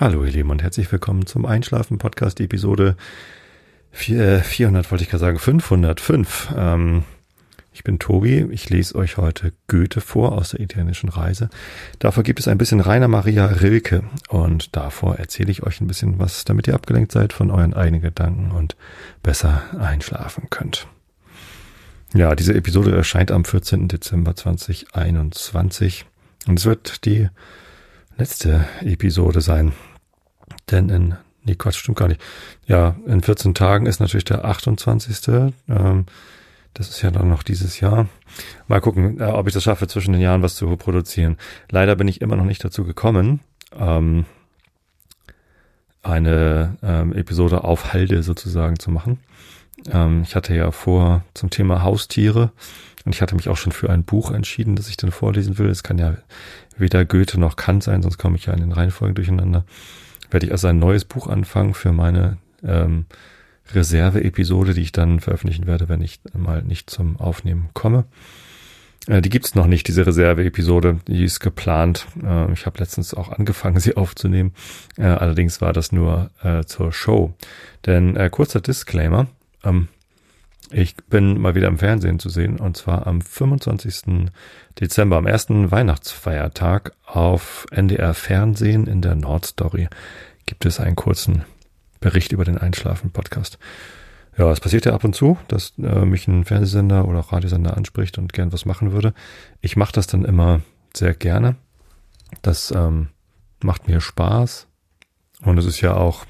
Hallo ihr Lieben und herzlich willkommen zum Einschlafen Podcast Episode 4, 400, äh, wollte ich gerade sagen, 505. Ähm, ich bin Tobi, ich lese euch heute Goethe vor aus der italienischen Reise. Davor gibt es ein bisschen Rainer Maria Rilke und davor erzähle ich euch ein bisschen was, damit ihr abgelenkt seid von euren eigenen Gedanken und besser einschlafen könnt. Ja, diese Episode erscheint am 14. Dezember 2021 und es wird die letzte Episode sein. Denn in, nee, Quatsch, stimmt gar nicht. Ja, in 14 Tagen ist natürlich der 28. Ähm, das ist ja dann noch dieses Jahr. Mal gucken, äh, ob ich das schaffe, zwischen den Jahren was zu produzieren. Leider bin ich immer noch nicht dazu gekommen, ähm, eine ähm, Episode auf Halde sozusagen zu machen. Ähm, ich hatte ja vor zum Thema Haustiere und ich hatte mich auch schon für ein Buch entschieden, das ich dann vorlesen will. Es kann ja weder Goethe noch Kant sein, sonst komme ich ja in den Reihenfolgen durcheinander. Werde ich also ein neues Buch anfangen für meine ähm, Reserve-Episode, die ich dann veröffentlichen werde, wenn ich mal nicht zum Aufnehmen komme. Äh, die gibt's noch nicht, diese Reserve-Episode. Die ist geplant. Äh, ich habe letztens auch angefangen, sie aufzunehmen. Äh, allerdings war das nur äh, zur Show. Denn äh, kurzer Disclaimer. Ähm, ich bin mal wieder im Fernsehen zu sehen und zwar am 25. Dezember, am ersten Weihnachtsfeiertag auf NDR Fernsehen in der Nordstory gibt es einen kurzen Bericht über den Einschlafen-Podcast. Ja, es passiert ja ab und zu, dass äh, mich ein Fernsehsender oder auch Radiosender anspricht und gern was machen würde. Ich mache das dann immer sehr gerne. Das ähm, macht mir Spaß und es ist ja auch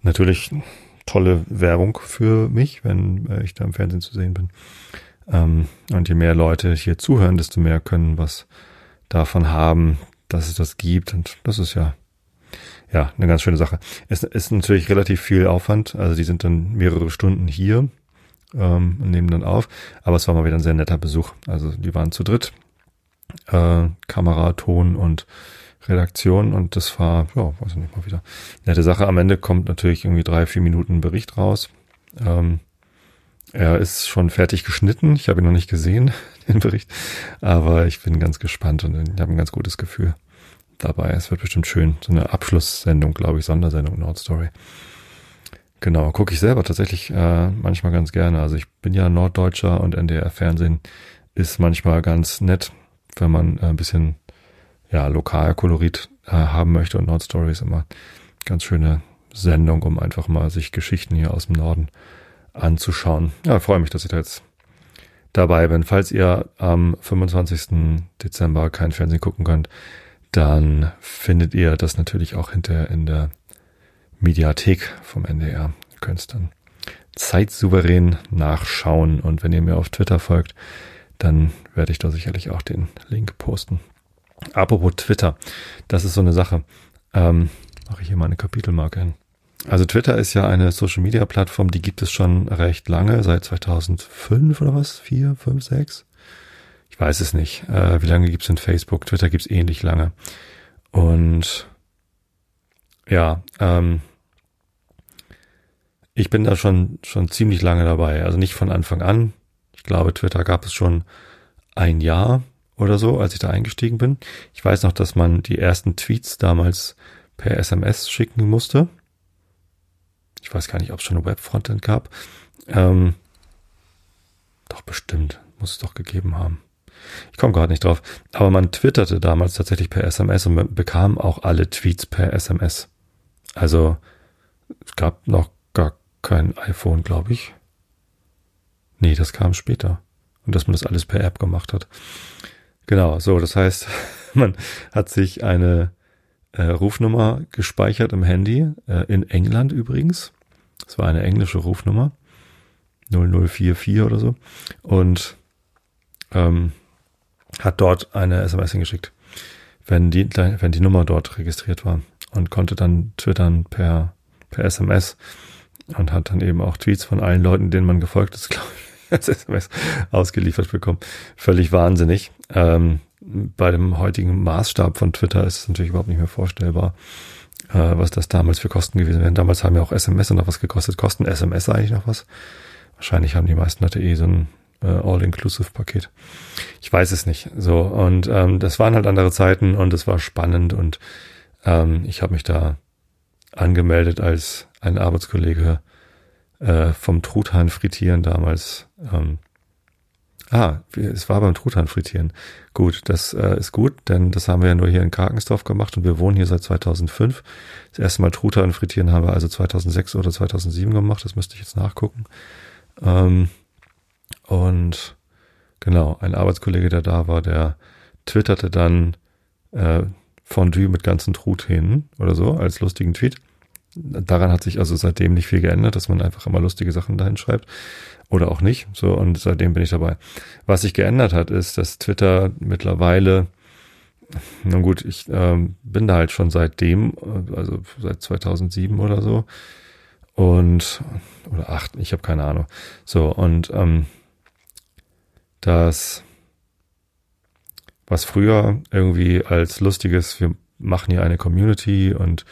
natürlich tolle Werbung für mich, wenn äh, ich da im Fernsehen zu sehen bin. Ähm, und je mehr Leute hier zuhören, desto mehr können was davon haben, dass es das gibt. Und das ist ja, ja, eine ganz schöne Sache. Es ist natürlich relativ viel Aufwand. Also die sind dann mehrere Stunden hier ähm, und nehmen dann auf. Aber es war mal wieder ein sehr netter Besuch. Also die waren zu dritt. Äh, Kamera, Ton und Redaktion und das war, ja, weiß ich nicht mal wieder. Nette Sache. Am Ende kommt natürlich irgendwie drei, vier Minuten Bericht raus. Ähm, er ist schon fertig geschnitten. Ich habe ihn noch nicht gesehen, den Bericht. Aber ich bin ganz gespannt und ich habe ein ganz gutes Gefühl dabei. Es wird bestimmt schön. So eine Abschlusssendung, glaube ich, Sondersendung Nordstory. Genau, gucke ich selber tatsächlich äh, manchmal ganz gerne. Also ich bin ja Norddeutscher und NDR Fernsehen ist manchmal ganz nett, wenn man äh, ein bisschen ja, Lokalkolorit äh, haben möchte und Nordstory ist immer ganz schöne Sendung, um einfach mal sich Geschichten hier aus dem Norden anzuschauen. Ja, freue mich, dass ich da jetzt dabei bin. Falls ihr am 25. Dezember kein Fernsehen gucken könnt, dann findet ihr das natürlich auch hinterher in der Mediathek vom NDR. Ihr könnt es dann zeitsouverän nachschauen und wenn ihr mir auf Twitter folgt, dann werde ich da sicherlich auch den Link posten. Apropos Twitter, das ist so eine Sache. Ähm, mache ich hier mal eine Kapitelmarke hin. Also Twitter ist ja eine Social Media Plattform, die gibt es schon recht lange, seit 2005 oder was? Vier, fünf, sechs? Ich weiß es nicht. Äh, wie lange gibt es in Facebook? Twitter gibt es ähnlich lange. Und ja, ähm, ich bin da schon, schon ziemlich lange dabei. Also nicht von Anfang an. Ich glaube, Twitter gab es schon ein Jahr oder so, als ich da eingestiegen bin. Ich weiß noch, dass man die ersten Tweets damals per SMS schicken musste. Ich weiß gar nicht, ob es schon ein Web-Frontend gab. Ähm, doch bestimmt, muss es doch gegeben haben. Ich komme gerade nicht drauf. Aber man twitterte damals tatsächlich per SMS und bekam auch alle Tweets per SMS. Also es gab noch gar kein iPhone, glaube ich. Nee, das kam später. Und dass man das alles per App gemacht hat. Genau, so, das heißt, man hat sich eine äh, Rufnummer gespeichert im Handy, äh, in England übrigens. Das war eine englische Rufnummer, 0044 oder so. Und ähm, hat dort eine SMS hingeschickt, wenn die, wenn die Nummer dort registriert war und konnte dann twittern per, per SMS und hat dann eben auch Tweets von allen Leuten, denen man gefolgt ist, glaube ich SMS ausgeliefert bekommen. Völlig wahnsinnig. Ähm, bei dem heutigen Maßstab von Twitter ist es natürlich überhaupt nicht mehr vorstellbar, äh, was das damals für Kosten gewesen wären. Damals haben ja auch SMS noch was gekostet. Kosten SMS eigentlich noch was? Wahrscheinlich haben die meisten Leute eh so ein äh, All-Inclusive-Paket. Ich weiß es nicht. So, und ähm, das waren halt andere Zeiten und es war spannend und Ähm, ich habe mich da angemeldet als ein Arbeitskollege äh, vom Truthahn frittieren damals. Ähm, ah, es war beim Truthahn frittieren. Gut, das äh, ist gut, denn das haben wir ja nur hier in Karkensdorf gemacht und wir wohnen hier seit 2005. Das erste Mal Truthahn frittieren haben wir also 2006 oder 2007 gemacht, das müsste ich jetzt nachgucken. Ähm, und genau, ein Arbeitskollege, der da war, der twitterte dann äh, Fondue mit ganzen Truthähnen oder so als lustigen Tweet. Daran hat sich also seitdem nicht viel geändert, dass man einfach immer lustige Sachen dahin schreibt oder auch nicht. So und seitdem bin ich dabei. Was sich geändert hat, ist, dass Twitter mittlerweile, na gut, ich ähm, bin da halt schon seitdem, also seit 2007 oder so und oder acht, ich habe keine Ahnung. So und ähm, das was früher irgendwie als lustiges, wir machen hier eine Community und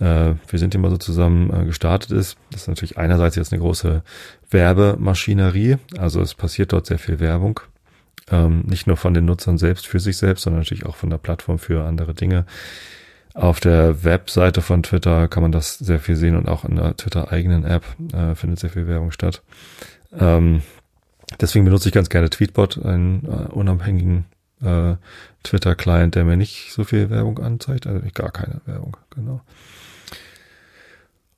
äh, wir sind immer so zusammen äh, gestartet ist. Das ist natürlich einerseits jetzt eine große Werbemaschinerie, also es passiert dort sehr viel Werbung. Ähm, nicht nur von den Nutzern selbst für sich selbst, sondern natürlich auch von der Plattform für andere Dinge. Auf der Webseite von Twitter kann man das sehr viel sehen und auch in der Twitter-eigenen App äh, findet sehr viel Werbung statt. Ähm, deswegen benutze ich ganz gerne Tweetbot, einen äh, unabhängigen äh, Twitter-Client, der mir nicht so viel Werbung anzeigt, also gar keine Werbung, genau.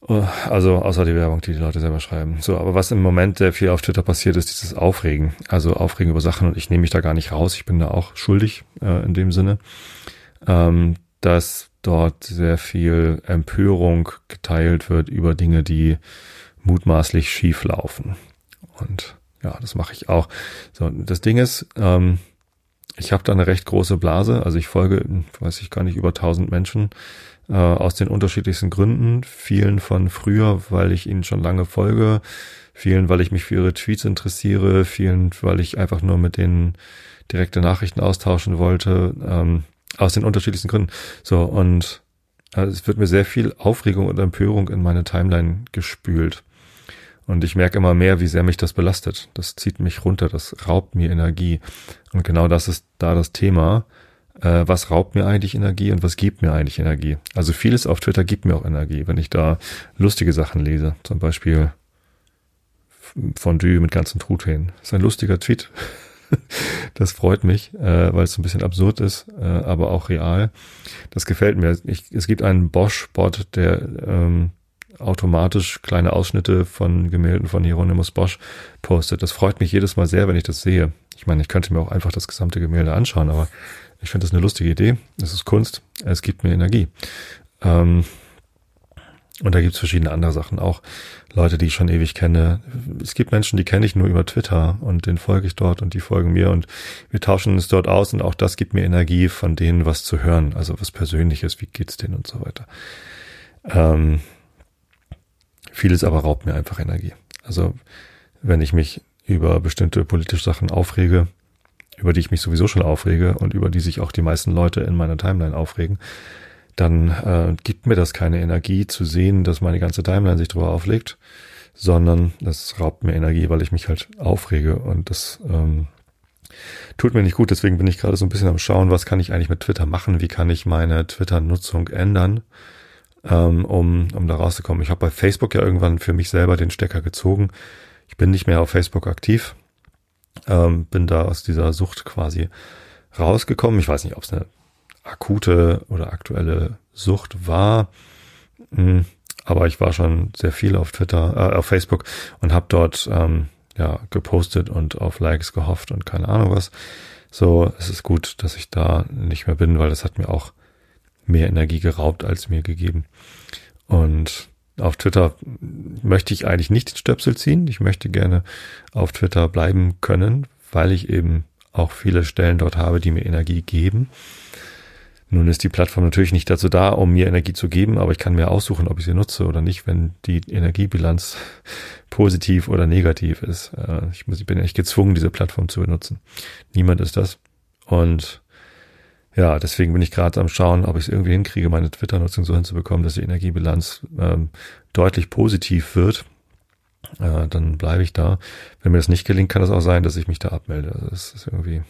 Äh, also außer die Werbung, die die Leute selber schreiben. So, aber was im Moment sehr viel auf Twitter passiert, ist dieses Aufregen. Also Aufregen über Sachen und ich nehme mich da gar nicht raus. Ich bin da auch schuldig äh, in dem Sinne, ähm, dass dort sehr viel Empörung geteilt wird über Dinge, die mutmaßlich schief laufen. Und ja, das mache ich auch. So, das Ding ist, ähm, ich habe da eine recht große Blase, also ich folge, weiß ich gar nicht, über 1000 Menschen äh, aus den unterschiedlichsten Gründen. Vielen von früher, weil ich ihnen schon lange folge, vielen, weil ich mich für ihre Tweets interessiere, vielen, weil ich einfach nur mit denen direkte Nachrichten austauschen wollte, ähm, aus den unterschiedlichsten Gründen. So, und äh, es wird mir sehr viel Aufregung und Empörung in meine Timeline gespült. Und ich merke immer mehr, wie sehr mich das belastet. Das zieht mich runter, das raubt mir Energie. Und genau das ist da das Thema. Äh, was raubt mir eigentlich Energie und was gibt mir eigentlich Energie? Also vieles auf Twitter gibt mir auch Energie, wenn ich da lustige Sachen lese. Zum Beispiel Fondue mit ganzen Truthähnen. Ist ein lustiger Tweet. das freut mich, äh, weil es ein bisschen absurd ist, äh, aber auch real. Das gefällt mir. Ich, es gibt einen Bosch-Bot, der ähm, automatisch kleine Ausschnitte von Gemälden von Hieronymus Bosch postet. Das freut mich jedes Mal sehr, wenn ich das sehe. Ich meine, ich könnte mir auch einfach das gesamte Gemälde anschauen, aber ich finde das eine lustige Idee. Es ist Kunst, es gibt mir Energie. Ähm, und da gibt's verschiedene andere Sachen auch. Leute, die ich schon ewig kenne. Es gibt Menschen, die kenne ich nur über Twitter und den folge ich dort und die folgen mir und wir tauschen uns dort aus und auch das gibt mir Energie, von denen was zu hören. Also was Persönliches, wie geht's denen und so weiter. Ähm, Vieles aber raubt mir einfach Energie. Also wenn ich mich über bestimmte politische Sachen aufrege, über die ich mich sowieso schon aufrege und über die sich auch die meisten Leute in meiner Timeline aufregen, dann äh, gibt mir das keine Energie zu sehen, dass meine ganze Timeline sich drüber auflegt, sondern das raubt mir Energie, weil ich mich halt aufrege und das ähm, tut mir nicht gut. Deswegen bin ich gerade so ein bisschen am Schauen, was kann ich eigentlich mit Twitter machen, wie kann ich meine Twitter-Nutzung ändern ähm, um, um da rauszukommen. Ich habe bei Facebook ja irgendwann für mich selber den Stecker gezogen. Ich bin nicht mehr auf Facebook aktiv, ähm, bin da aus dieser Sucht quasi rausgekommen. Ich weiß nicht, ob es eine akute oder aktuelle Sucht war, hm, aber ich war schon sehr viel auf Twitter, äh, auf Facebook und habe dort ähm, ja gepostet und auf Likes gehofft und keine Ahnung was. So, es ist gut, dass ich da nicht mehr bin, weil das hat mir auch mehr Energie geraubt als mir gegeben. Und auf Twitter möchte ich eigentlich nicht den Stöpsel ziehen. Ich möchte gerne auf Twitter bleiben können, weil ich eben auch viele Stellen dort habe, die mir Energie geben. Nun ist die Plattform natürlich nicht dazu da, um mir Energie zu geben, aber ich kann mir aussuchen, ob ich sie nutze oder nicht, wenn die Energiebilanz positiv oder negativ ist. Äh, ich, bin echt gezwungen, diese Plattform zu benutzen. Niemand ist das. Und ja, deswegen bin ich gerade am Schauen, ob ich es irgendwie hinkriege, meine Twitter-Nutzung so hinzubekommen, dass die Energiebilanz ähm, deutlich positiv wird. Äh, dann bleibe ich da. Wenn mir das nicht gelingt, kann es auch sein, dass ich mich da abmelde. Also das ist irgendwie,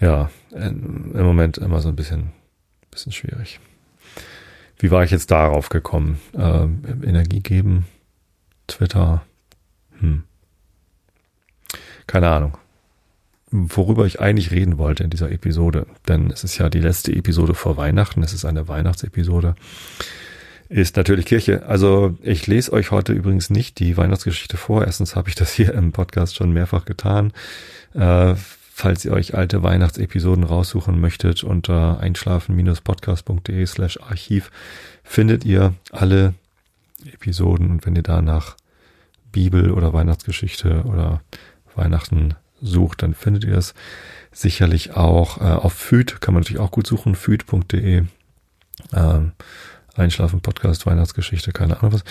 ja, im Moment immer so ein bisschen, bisschen schwierig. wie war ich jetzt darauf gekommen? Äh, Energie geben, Twitter, hm. Keine Ahnung. Worüber ich eigentlich reden wollte in dieser Episode, denn es ist ja die letzte Episode vor Weihnachten, es ist eine Weihnachtsepisode, ist natürlich Kirche. Also ich lese euch heute übrigens nicht die Weihnachtsgeschichte vor. Erstens habe ich das hier im Podcast schon mehrfach getan. Äh, falls ihr euch alte Weihnachtsepisoden raussuchen möchtet, unter einschlafen-podcast.de slash Archiv findet ihr alle Episoden und wenn ihr danach Bibel oder Weihnachtsgeschichte oder Weihnachten sucht, dann findet ihr es sicherlich auch äh, auf Füd, kann man natürlich auch gut suchen, füd.de. Ähm, Einschlafen Podcast, Weihnachtsgeschichte, keine Ahnung was.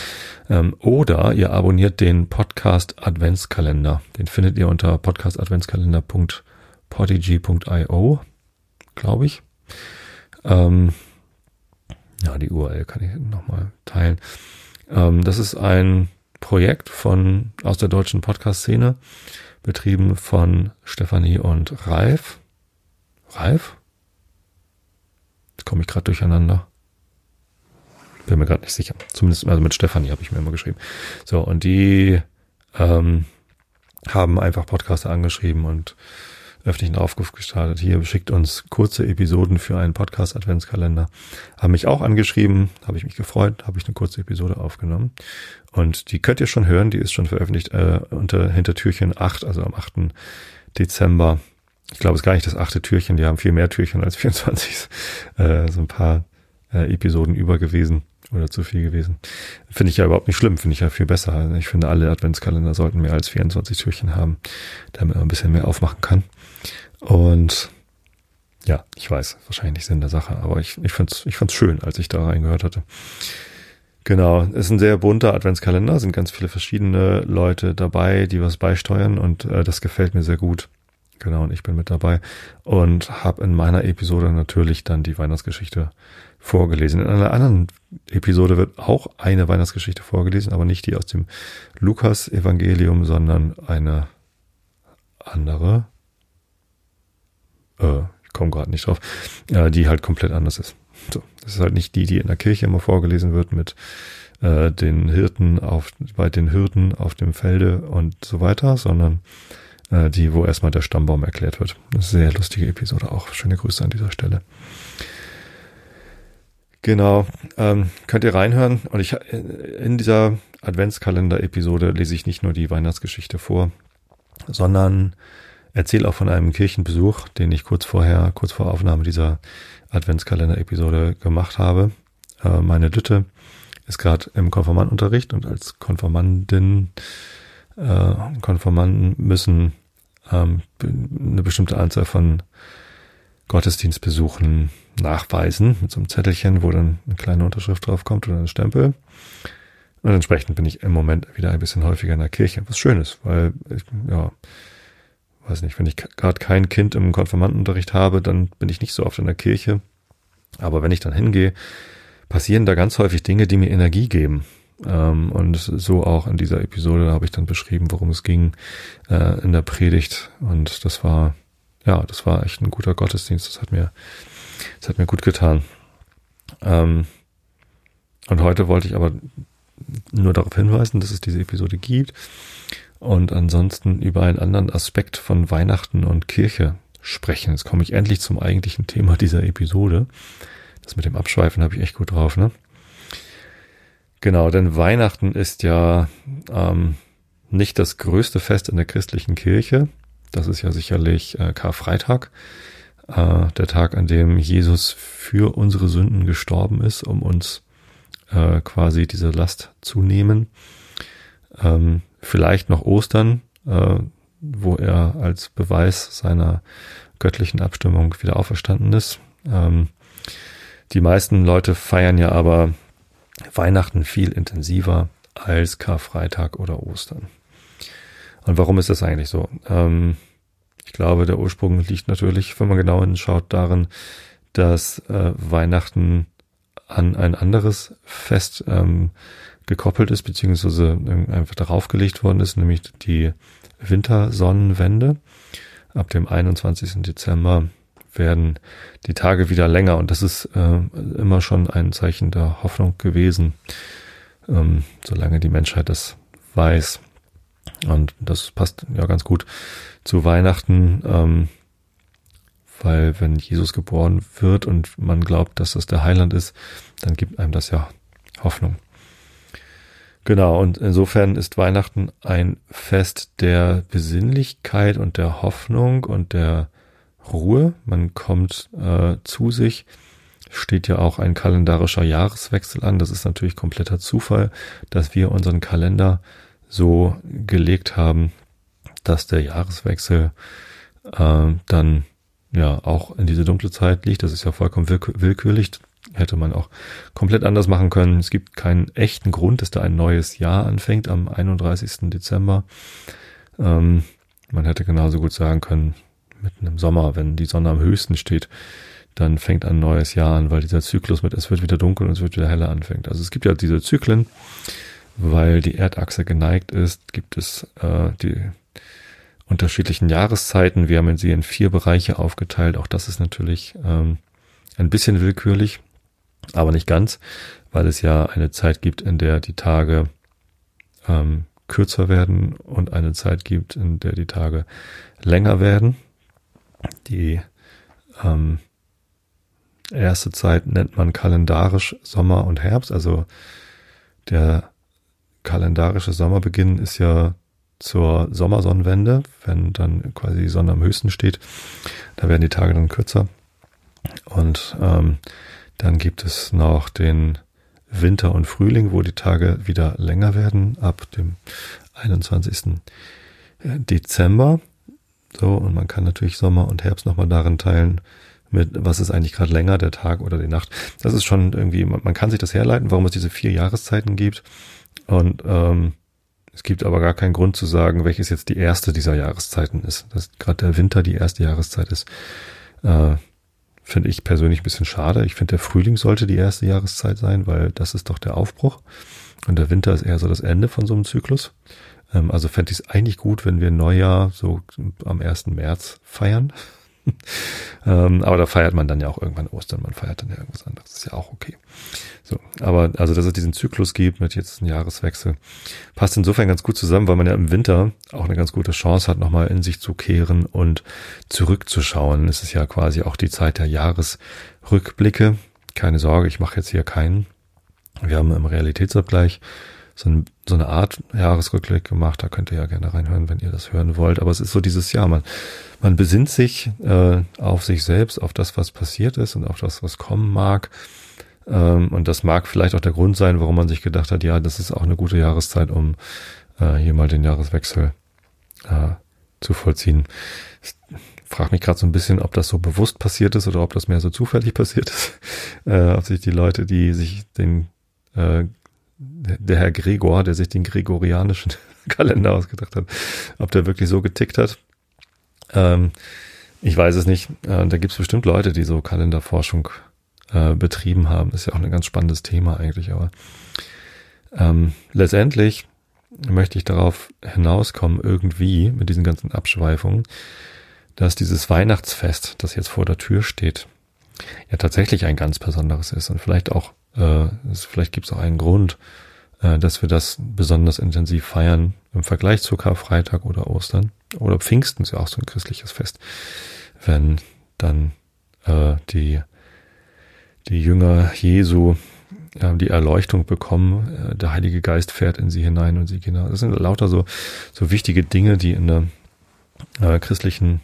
Ähm, oder ihr abonniert den Podcast Adventskalender. Den findet ihr unter podcastadventskalender.podigy.io, glaube ich. Ähm, ja, die URL kann ich nochmal teilen. Ähm, das ist ein Projekt von aus der deutschen Podcast-Szene betrieben von Stefanie und Ralf. Ralf? Jetzt komme ich gerade durcheinander. Bin mir gerade nicht sicher. Zumindest also mit Stefanie habe ich mir immer geschrieben. So, und die ähm, haben einfach Podcaster angeschrieben und öffentlichen Aufruf gestartet. Hier schickt uns kurze Episoden für einen Podcast-Adventskalender. Haben mich auch angeschrieben, habe ich mich gefreut, habe ich eine kurze Episode aufgenommen. Und die könnt ihr schon hören, die ist schon veröffentlicht äh, unter Hintertürchen 8, also am 8. Dezember. Ich glaube, es ist gar nicht das achte Türchen, die haben viel mehr Türchen als 24. Äh, so ein paar äh, Episoden über gewesen oder zu viel gewesen. Finde ich ja überhaupt nicht schlimm, finde ich ja viel besser. Ich finde, alle Adventskalender sollten mehr als 24 Türchen haben, damit man ein bisschen mehr aufmachen kann. Und ja, ich weiß, wahrscheinlich nicht Sinn der Sache, aber ich, ich fand's, ich fand's schön, als ich da reingehört hatte. Genau, ist ein sehr bunter Adventskalender, sind ganz viele verschiedene Leute dabei, die was beisteuern und äh, das gefällt mir sehr gut. Genau, und ich bin mit dabei und habe in meiner Episode natürlich dann die Weihnachtsgeschichte vorgelesen. In einer anderen Episode wird auch eine Weihnachtsgeschichte vorgelesen, aber nicht die aus dem Lukas-Evangelium, sondern eine andere äh, ich komme gerade nicht drauf, äh, die halt komplett anders ist. So, das ist halt nicht die, die in der Kirche immer vorgelesen wird mit äh, den Hirten auf, bei den Hürden auf dem Felde und so weiter, sondern äh, die, wo erstmal der Stammbaum erklärt wird. Eine sehr lustige Episode auch. Schöne Grüße an dieser Stelle. Genau, ähm, könnt ihr reinhören. Und ich äh, in dieser Adventskalender-Episode lese ich nicht nur die Weihnachtsgeschichte vor, sondern erzähle auch von einem Kirchenbesuch, den ich kurz vorher, kurz vor Aufnahme dieser Adventskalender-Episode gemacht habe. Äh, meine Lütte ist gerade im Konformantenunterricht und als Konformandin, äh, Konformanden müssen ähm, eine bestimmte Anzahl von Gottesdienstbesuchen nachweisen mit so einem Zettelchen, wo dann eine kleine Unterschrift drauf kommt oder ein Stempel. Und entsprechend bin ich im Moment wieder ein bisschen häufiger in der Kirche, was schön ist, weil ich, ja, weiß nicht, wenn ich gerade kein Kind im Konfirmandenunterricht habe, dann bin ich nicht so oft in der Kirche. Aber wenn ich dann hingehe, passieren da ganz häufig Dinge, die mir Energie geben. Ähm, und so auch in dieser Episode habe ich dann beschrieben, worum es ging äh, in der Predigt. Und das war, ja, das war echt ein guter Gottesdienst. Das hat mir, das hat mir gut getan. Ähm, und heute wollte ich aber nur darauf hinweisen, dass es diese Episode gibt und ansonsten über einen anderen Aspekt von Weihnachten und Kirche sprechen. Jetzt komme ich endlich zum eigentlichen Thema dieser Episode. Das mit dem Abschweifen habe ich echt gut drauf, ne? Genau, denn Weihnachten ist ja ähm, nicht das größte Fest in der christlichen Kirche. Das ist ja sicherlich äh, Karfreitag, äh, der Tag, an dem Jesus für unsere Sünden gestorben ist, um uns äh, quasi diese Last zu nehmen. Ähm, vielleicht noch Ostern, äh, wo er als Beweis seiner göttlichen Abstimmung wieder auferstanden ist. Ähm, die meisten Leute feiern ja aber Weihnachten viel intensiver als Karfreitag oder Ostern. Und warum ist das eigentlich so? Ähm, ich glaube, der Ursprung liegt natürlich, wenn man genau hinschaut, darin, dass äh, Weihnachten an ein anderes Fest ähm, gekoppelt ist, beziehungsweise einfach darauf gelegt worden ist, nämlich die Wintersonnenwende. Ab dem 21. Dezember werden die Tage wieder länger und das ist äh, immer schon ein Zeichen der Hoffnung gewesen, ähm, solange die Menschheit das weiß. Und das passt ja ganz gut zu Weihnachten, ähm, weil wenn Jesus geboren wird und man glaubt, dass das der Heiland ist, dann gibt einem das ja Hoffnung. Genau, und insofern ist Weihnachten ein Fest der Besinnlichkeit und der Hoffnung und der Ruhe. Man kommt äh, zu sich. Steht ja auch ein kalendarischer Jahreswechsel an. Das ist natürlich kompletter Zufall, dass wir unseren Kalender so gelegt haben, dass der Jahreswechsel äh, dann ja auch in diese dunkle Zeit liegt. Das ist ja vollkommen willkürlich. Hätte man auch komplett anders machen können. Es gibt keinen echten Grund, dass da ein neues Jahr anfängt am 31. Dezember. Ähm, man hätte genauso gut sagen können, mitten im Sommer, wenn die Sonne am höchsten steht, dann fängt ein neues Jahr an, weil dieser Zyklus mit es wird wieder dunkel und es wird wieder heller anfängt. Also es gibt ja diese Zyklen, weil die Erdachse geneigt ist, gibt es äh, die unterschiedlichen Jahreszeiten. Wir haben sie in vier Bereiche aufgeteilt. Auch das ist natürlich ähm, ein bisschen willkürlich, aber nicht ganz, weil es ja eine Zeit gibt, in der die Tage ähm, kürzer werden und eine Zeit gibt, in der die Tage länger werden. Die ähm, erste Zeit nennt man kalendarisch Sommer und Herbst. Also der kalendarische Sommerbeginn ist ja zur Sommersonnenwende, wenn dann quasi die Sonne am höchsten steht. Da werden die Tage dann kürzer. Und ähm, dann gibt es noch den Winter und Frühling, wo die Tage wieder länger werden, ab dem 21. Dezember. So, und man kann natürlich Sommer und Herbst nochmal darin teilen, mit was ist eigentlich gerade länger, der Tag oder die Nacht. Das ist schon irgendwie, man, man kann sich das herleiten, warum es diese vier Jahreszeiten gibt. Und ähm, es gibt aber gar keinen Grund zu sagen, welches jetzt die erste dieser Jahreszeiten ist. Dass gerade der Winter die erste Jahreszeit ist, äh, finde ich persönlich ein bisschen schade. Ich finde, der Frühling sollte die erste Jahreszeit sein, weil das ist doch der Aufbruch. Und der Winter ist eher so das Ende von so einem Zyklus. Ähm, also fände ich es eigentlich gut, wenn wir Neujahr so am 1. März feiern. ähm, aber da feiert man dann ja auch irgendwann Ostern, man feiert dann ja irgendwas anderes. Das ist ja auch okay. So, aber also, dass es diesen Zyklus gibt mit jetzt einem Jahreswechsel, passt insofern ganz gut zusammen, weil man ja im Winter auch eine ganz gute Chance hat, nochmal in sich zu kehren und zurückzuschauen. Es ist ja quasi auch die Zeit der Jahresrückblicke. Keine Sorge, ich mache jetzt hier keinen. Wir haben im Realitätsabgleich so, ein, so eine Art Jahresrückblick gemacht. Da könnt ihr ja gerne reinhören, wenn ihr das hören wollt. Aber es ist so dieses Jahr, man, man besinnt sich äh, auf sich selbst, auf das, was passiert ist und auf das, was kommen mag. Ähm, und das mag vielleicht auch der Grund sein, warum man sich gedacht hat, ja, das ist auch eine gute Jahreszeit, um äh, hier mal den Jahreswechsel äh, zu vollziehen. Ich frage mich gerade so ein bisschen, ob das so bewusst passiert ist oder ob das mehr so zufällig passiert ist. Äh, ob sich die Leute, die sich den äh, der Herr Gregor, der sich den gregorianischen Kalender ausgedacht hat, ob der wirklich so getickt hat. Ähm, ich weiß es nicht. Äh, da gibt es bestimmt Leute, die so Kalenderforschung äh, betrieben haben. Ist ja auch ein ganz spannendes Thema eigentlich, aber ähm, letztendlich möchte ich darauf hinauskommen, irgendwie mit diesen ganzen Abschweifungen, dass dieses Weihnachtsfest, das jetzt vor der Tür steht, ja tatsächlich ein ganz besonderes ist und vielleicht auch äh, es, vielleicht gibt es auch einen Grund, äh, dass wir das besonders intensiv feiern im Vergleich zu Karfreitag oder Ostern. Oder Pfingsten ist ja auch so ein christliches Fest, wenn dann äh, die, die Jünger Jesu äh, die Erleuchtung bekommen, äh, der Heilige Geist fährt in sie hinein und sie gehen. Das sind lauter so, so wichtige Dinge, die in der äh, christlichen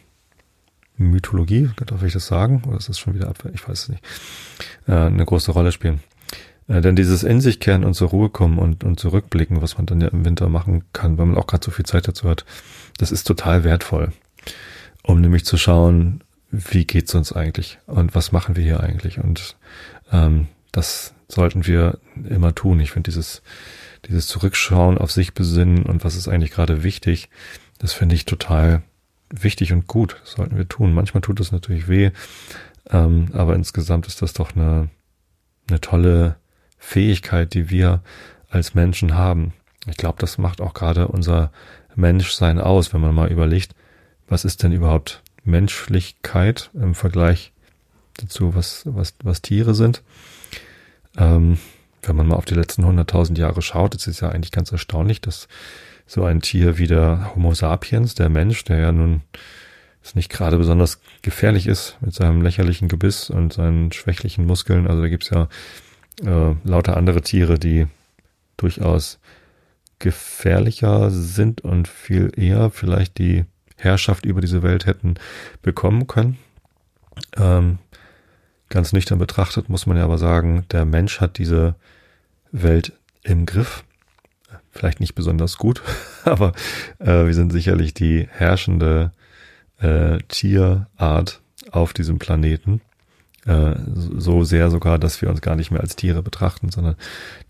Mythologie, darf ich das sagen? Oder ist das schon wieder Abwehr? Ich weiß es nicht. Äh, eine große Rolle spielen. Äh, denn dieses in sich kehren und zur Ruhe kommen und, und zurückblicken, was man dann ja im Winter machen kann, weil man auch gerade so viel Zeit dazu hat, das ist total wertvoll. Um nämlich zu schauen, wie geht's uns eigentlich und was machen wir hier eigentlich? Und ähm, das sollten wir immer tun. Ich finde dieses, dieses Zurückschauen auf sich besinnen und was ist eigentlich gerade wichtig, das finde ich total wichtig und gut. Das sollten wir tun. Manchmal tut es natürlich weh, ähm, aber insgesamt ist das doch eine, eine tolle Fähigkeit, die wir als Menschen haben. Ich glaube, das macht auch gerade unser Menschsein aus, wenn man mal überlegt, was ist denn überhaupt Menschlichkeit im Vergleich dazu, was, was, was Tiere sind. Ähm, wenn man mal auf die letzten 100.000 Jahre schaut, ist es ja eigentlich ganz erstaunlich, dass so ein Tier wie der Homo sapiens, der Mensch, der ja nun ist nicht gerade besonders gefährlich ist mit seinem lächerlichen Gebiss und seinen schwächlichen Muskeln. Also da gibt's ja äh, lauter andere Tiere, die durchaus gefährlicher sind und viel eher vielleicht die Herrschaft über diese Welt hätten bekommen können. Ähm, ganz nüchtern betrachtet muss man ja aber sagen, der Mensch hat diese Welt im Griff. Vielleicht nicht besonders gut, aber äh, wir sind sicherlich die herrschende äh, Tierart auf diesem Planeten. Äh, so sehr sogar, dass wir uns gar nicht mehr als Tiere betrachten, sondern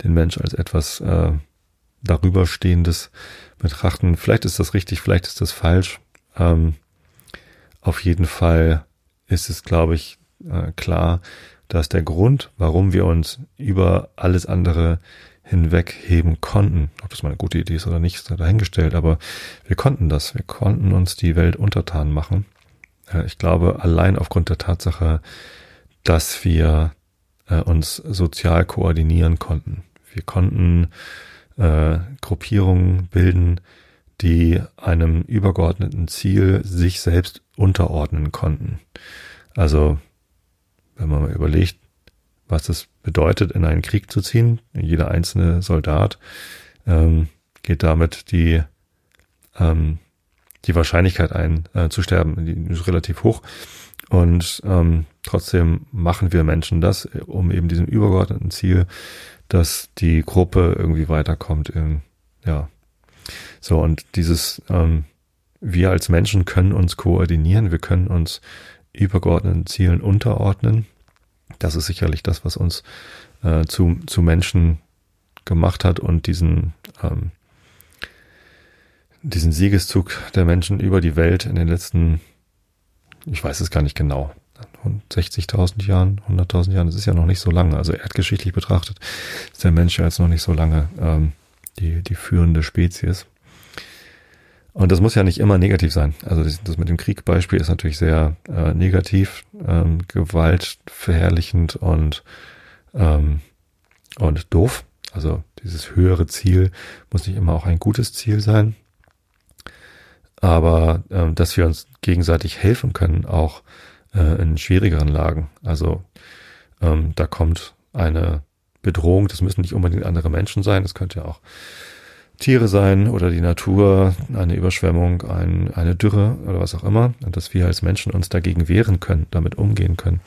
den Mensch als etwas äh, darüberstehendes betrachten. Vielleicht ist das richtig, vielleicht ist das falsch. Ähm, auf jeden Fall ist es, glaube ich, äh, klar, dass der Grund, warum wir uns über alles andere hinwegheben konnten, ob das mal eine gute Idee ist oder nicht, ist dahingestellt, aber wir konnten das, wir konnten uns die Welt untertan machen. Äh, ich glaube, allein aufgrund der Tatsache, dass wir äh, uns sozial koordinieren konnten. Wir konnten äh, Gruppierungen bilden, die einem übergeordneten Ziel sich selbst unterordnen konnten. Also, wenn man mal überlegt, was es bedeutet, in einen Krieg zu ziehen, jeder einzelne Soldat ähm, geht damit die, ähm, die Wahrscheinlichkeit ein, äh, zu sterben, die ist relativ hoch. Und ähm, trotzdem machen wir Menschen das, um eben diesem übergeordneten Ziel dass die Gruppe irgendwie weiterkommt. In, ja. So, und dieses, ähm, wir als Menschen können uns koordinieren, wir können uns übergeordneten Zielen unterordnen. Das ist sicherlich das, was uns äh, zu, zu Menschen gemacht hat und diesen, ähm, diesen Siegeszug der Menschen über die Welt in den letzten, ich weiß es gar nicht genau, 60.000 Jahren, 100.000 Jahren, das ist ja noch nicht so lange. Also erdgeschichtlich betrachtet ist der Mensch ja jetzt noch nicht so lange ähm, die, die führende Spezies. Und das muss ja nicht immer negativ sein. Also das, mit dem Kriegbeispiel ist natürlich sehr äh, negativ, ähm, gewaltverherrlichend und, ähm, und doof. Also dieses höhere Ziel muss nicht immer auch ein gutes Ziel sein. Aber ähm, dass wir uns gegenseitig helfen können, auch äh, in schwierigeren Lagen. Also ähm, da kommt eine Bedrohung, das müssen nicht unbedingt andere Menschen sein, das könnte ja auch Tiere sein oder die Natur, eine Überschwemmung, ein, eine Dürre oder was auch immer. Und dass wir als Menschen uns dagegen wehren können, damit umgehen können.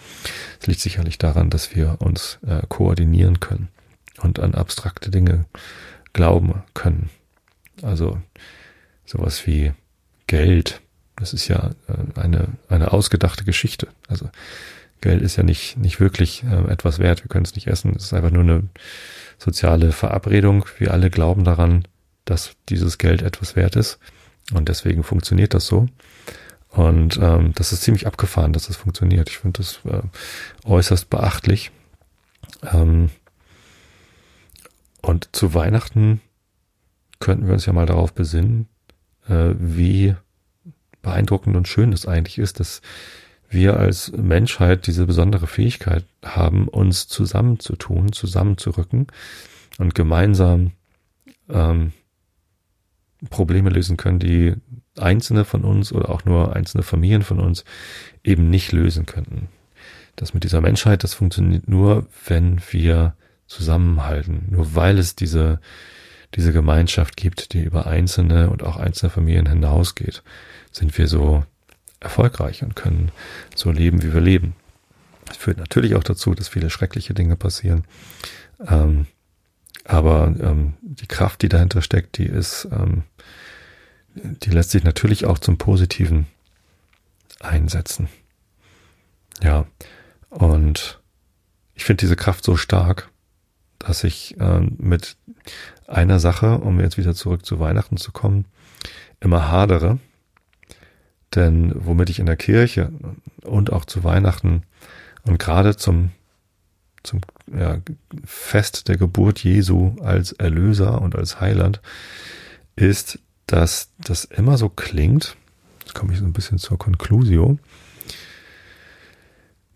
Das liegt sicherlich daran, dass wir uns äh, koordinieren können und an abstrakte Dinge glauben können. Also sowas wie Geld das ist ja äh, eine, eine ausgedachte Geschichte. Also Geld ist ja nicht, nicht wirklich äh, etwas wert. Wir können es nicht essen. Es ist einfach nur eine soziale Verabredung. Wir alle glauben daran, dass dieses Geld etwas wert ist. Und deswegen funktioniert das so. Und ähm, das ist ziemlich abgefahren, dass das funktioniert. Ich finde das äh, äußerst beachtlich. Ähm, und zu Weihnachten könnten wir uns ja mal darauf besinnen, äh, wie beeindruckend und schön es eigentlich ist, dass wir als Menschheit diese besondere Fähigkeit haben, uns zusammenzutun, zusammenzurücken und gemeinsam ähm, Probleme lösen können, die einzelne von uns oder auch nur einzelne Familien von uns eben nicht lösen könnten. Das mit dieser Menschheit, das funktioniert nur, wenn wir zusammenhalten, nur weil es diese, diese Gemeinschaft gibt, die über einzelne und auch einzelne Familien hinausgeht sind wir so erfolgreich und können so leben, wie wir leben. Das führt natürlich auch dazu, dass viele schreckliche Dinge passieren. Ähm, aber ähm, die Kraft, die dahinter steckt, die ist, ähm, die lässt sich natürlich auch zum Positiven einsetzen. Ja, und ich finde diese Kraft so stark, dass ich ähm, mit einer Sache, um jetzt wieder zurück zu Weihnachten zu kommen, immer hadere. Denn womit ich in der Kirche und auch zu Weihnachten und gerade zum, zum ja, Fest der Geburt Jesu als Erlöser und als Heiland ist, dass das immer so klingt, jetzt komme ich so ein bisschen zur Conclusio,